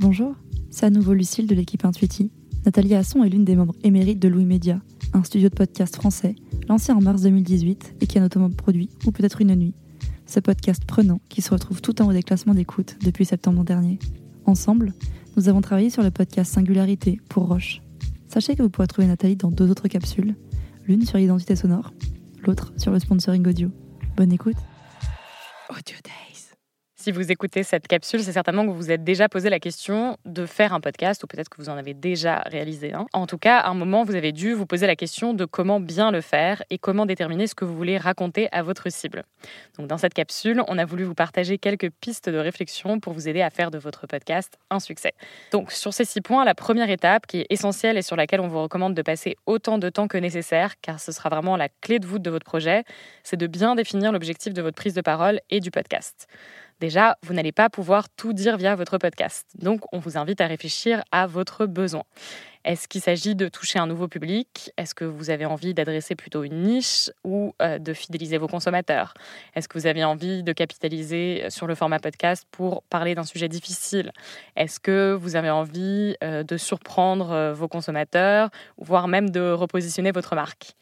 Bonjour, c'est à nouveau Lucille de l'équipe Intuiti. Nathalie Asson est l'une des membres émérites de Louis Média, un studio de podcast français lancé en mars 2018 et qui a notamment produit Ou peut-être une nuit, ce podcast prenant qui se retrouve tout en haut des classements d'écoute depuis septembre dernier. Ensemble, nous avons travaillé sur le podcast Singularité pour Roche. Sachez que vous pourrez trouver Nathalie dans deux autres capsules, l'une sur l'identité sonore, l'autre sur le sponsoring audio. Bonne écoute. Audio si vous écoutez cette capsule, c'est certainement que vous vous êtes déjà posé la question de faire un podcast, ou peut-être que vous en avez déjà réalisé un. En tout cas, à un moment, vous avez dû vous poser la question de comment bien le faire et comment déterminer ce que vous voulez raconter à votre cible. Donc, dans cette capsule, on a voulu vous partager quelques pistes de réflexion pour vous aider à faire de votre podcast un succès. Donc, sur ces six points, la première étape qui est essentielle et sur laquelle on vous recommande de passer autant de temps que nécessaire, car ce sera vraiment la clé de voûte de votre projet, c'est de bien définir l'objectif de votre prise de parole et du podcast. Déjà, vous n'allez pas pouvoir tout dire via votre podcast. Donc, on vous invite à réfléchir à votre besoin. Est-ce qu'il s'agit de toucher un nouveau public? Est-ce que vous avez envie d'adresser plutôt une niche ou euh, de fidéliser vos consommateurs? Est-ce que vous avez envie de capitaliser sur le format podcast pour parler d'un sujet difficile? Est-ce que vous avez envie euh, de surprendre euh, vos consommateurs, voire même de repositionner votre marque?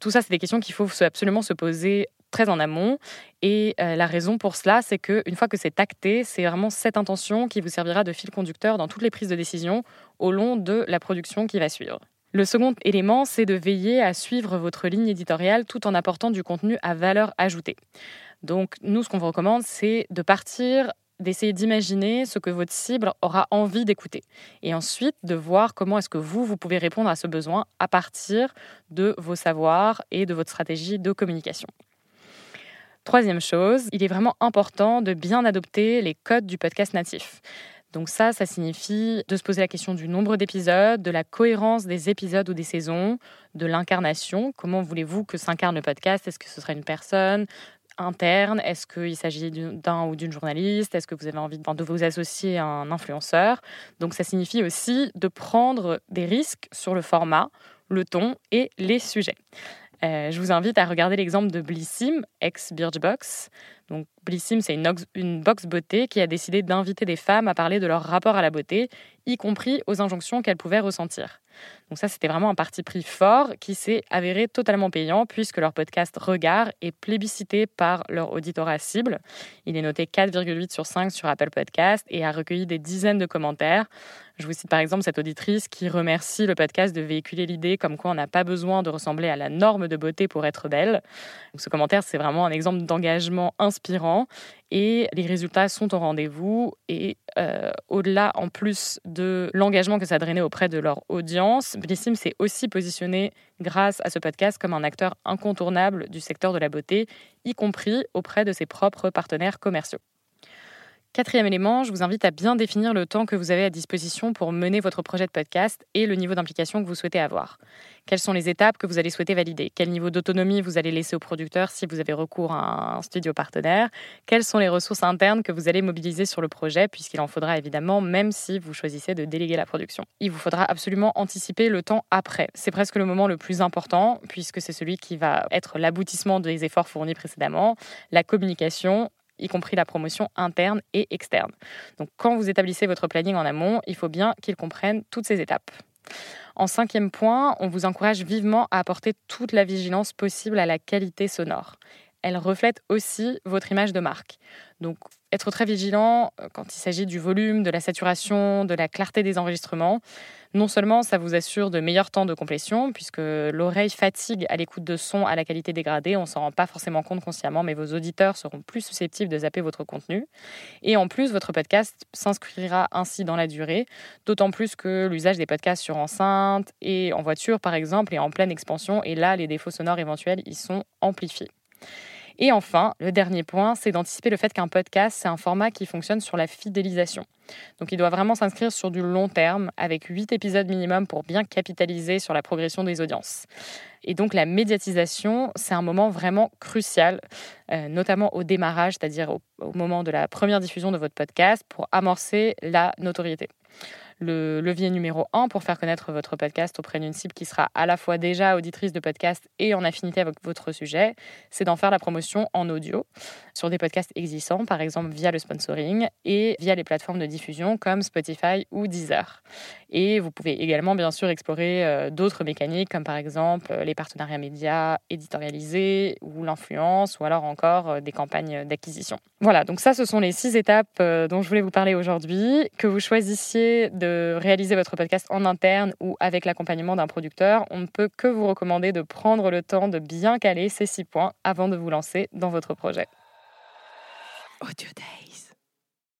Tout ça, c'est des questions qu'il faut absolument se poser très en amont. Et euh, la raison pour cela, c'est qu'une fois que c'est acté, c'est vraiment cette intention qui vous servira de fil conducteur dans toutes les prises de décision au long de la production qui va suivre. Le second élément, c'est de veiller à suivre votre ligne éditoriale tout en apportant du contenu à valeur ajoutée. Donc nous, ce qu'on vous recommande, c'est de partir d'essayer d'imaginer ce que votre cible aura envie d'écouter. Et ensuite, de voir comment est-ce que vous, vous pouvez répondre à ce besoin à partir de vos savoirs et de votre stratégie de communication. Troisième chose, il est vraiment important de bien adopter les codes du podcast natif. Donc ça, ça signifie de se poser la question du nombre d'épisodes, de la cohérence des épisodes ou des saisons, de l'incarnation. Comment voulez-vous que s'incarne le podcast? Est-ce que ce sera une personne interne? Est-ce qu'il s'agit d'un ou d'une journaliste? Est-ce que vous avez envie de vous associer à un influenceur? Donc ça signifie aussi de prendre des risques sur le format, le ton et les sujets. Euh, je vous invite à regarder l'exemple de Blissim, ex-Birchbox. Donc, Blissim, c'est une, une box beauté qui a décidé d'inviter des femmes à parler de leur rapport à la beauté, y compris aux injonctions qu'elles pouvaient ressentir. Donc ça, c'était vraiment un parti pris fort qui s'est avéré totalement payant puisque leur podcast Regard est plébiscité par leur auditorat cible. Il est noté 4,8 sur 5 sur Apple Podcast et a recueilli des dizaines de commentaires. Je vous cite par exemple cette auditrice qui remercie le podcast de véhiculer l'idée comme quoi on n'a pas besoin de ressembler à la norme de beauté pour être belle. ce commentaire, c'est vraiment un exemple d'engagement inspirant et les résultats sont au rendez-vous. Et euh, au-delà, en plus de l'engagement que ça a drainé auprès de leur audience, Blissim s'est aussi positionné grâce à ce podcast comme un acteur incontournable du secteur de la beauté, y compris auprès de ses propres partenaires commerciaux. Quatrième élément, je vous invite à bien définir le temps que vous avez à disposition pour mener votre projet de podcast et le niveau d'implication que vous souhaitez avoir. Quelles sont les étapes que vous allez souhaiter valider? Quel niveau d'autonomie vous allez laisser au producteur si vous avez recours à un studio partenaire? Quelles sont les ressources internes que vous allez mobiliser sur le projet, puisqu'il en faudra évidemment, même si vous choisissez de déléguer la production. Il vous faudra absolument anticiper le temps après. C'est presque le moment le plus important, puisque c'est celui qui va être l'aboutissement des efforts fournis précédemment, la communication y compris la promotion interne et externe. Donc quand vous établissez votre planning en amont, il faut bien qu'il comprenne toutes ces étapes. En cinquième point, on vous encourage vivement à apporter toute la vigilance possible à la qualité sonore. Elle reflète aussi votre image de marque. Donc être très vigilant euh, quand il s'agit du volume, de la saturation, de la clarté des enregistrements. Non seulement ça vous assure de meilleurs temps de complétion, puisque l'oreille fatigue à l'écoute de sons à la qualité dégradée, on s'en rend pas forcément compte consciemment, mais vos auditeurs seront plus susceptibles de zapper votre contenu. Et en plus, votre podcast s'inscrira ainsi dans la durée, d'autant plus que l'usage des podcasts sur enceinte et en voiture, par exemple, est en pleine expansion, et là, les défauts sonores éventuels y sont amplifiés. Et enfin, le dernier point, c'est d'anticiper le fait qu'un podcast, c'est un format qui fonctionne sur la fidélisation. Donc il doit vraiment s'inscrire sur du long terme, avec 8 épisodes minimum pour bien capitaliser sur la progression des audiences. Et donc la médiatisation, c'est un moment vraiment crucial, euh, notamment au démarrage, c'est-à-dire au moment de la première diffusion de votre podcast, pour amorcer la notoriété. Le levier numéro un pour faire connaître votre podcast auprès d'une cible qui sera à la fois déjà auditrice de podcast et en affinité avec votre sujet, c'est d'en faire la promotion en audio sur des podcasts existants, par exemple via le sponsoring et via les plateformes de diffusion comme Spotify ou Deezer. Et vous pouvez également, bien sûr, explorer euh, d'autres mécaniques comme par exemple euh, les partenariats médias éditorialisés ou l'influence ou alors encore euh, des campagnes d'acquisition. Voilà, donc ça, ce sont les six étapes dont je voulais vous parler aujourd'hui. Que vous choisissiez de réaliser votre podcast en interne ou avec l'accompagnement d'un producteur, on ne peut que vous recommander de prendre le temps de bien caler ces six points avant de vous lancer dans votre projet. Audio.